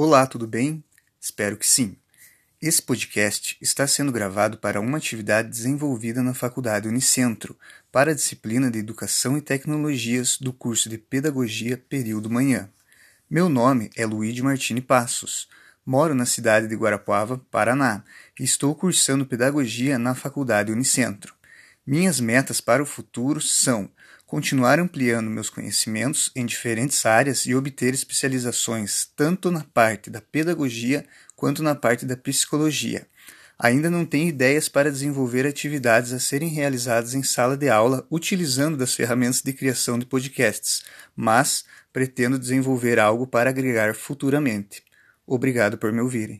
Olá, tudo bem? Espero que sim. Esse podcast está sendo gravado para uma atividade desenvolvida na Faculdade Unicentro, para a disciplina de Educação e Tecnologias do curso de Pedagogia Período Manhã. Meu nome é Luiz Martini Passos. Moro na cidade de Guarapuava, Paraná, e estou cursando Pedagogia na Faculdade Unicentro. Minhas metas para o futuro são continuar ampliando meus conhecimentos em diferentes áreas e obter especializações tanto na parte da pedagogia quanto na parte da psicologia. Ainda não tenho ideias para desenvolver atividades a serem realizadas em sala de aula utilizando das ferramentas de criação de podcasts, mas pretendo desenvolver algo para agregar futuramente. Obrigado por me ouvirem.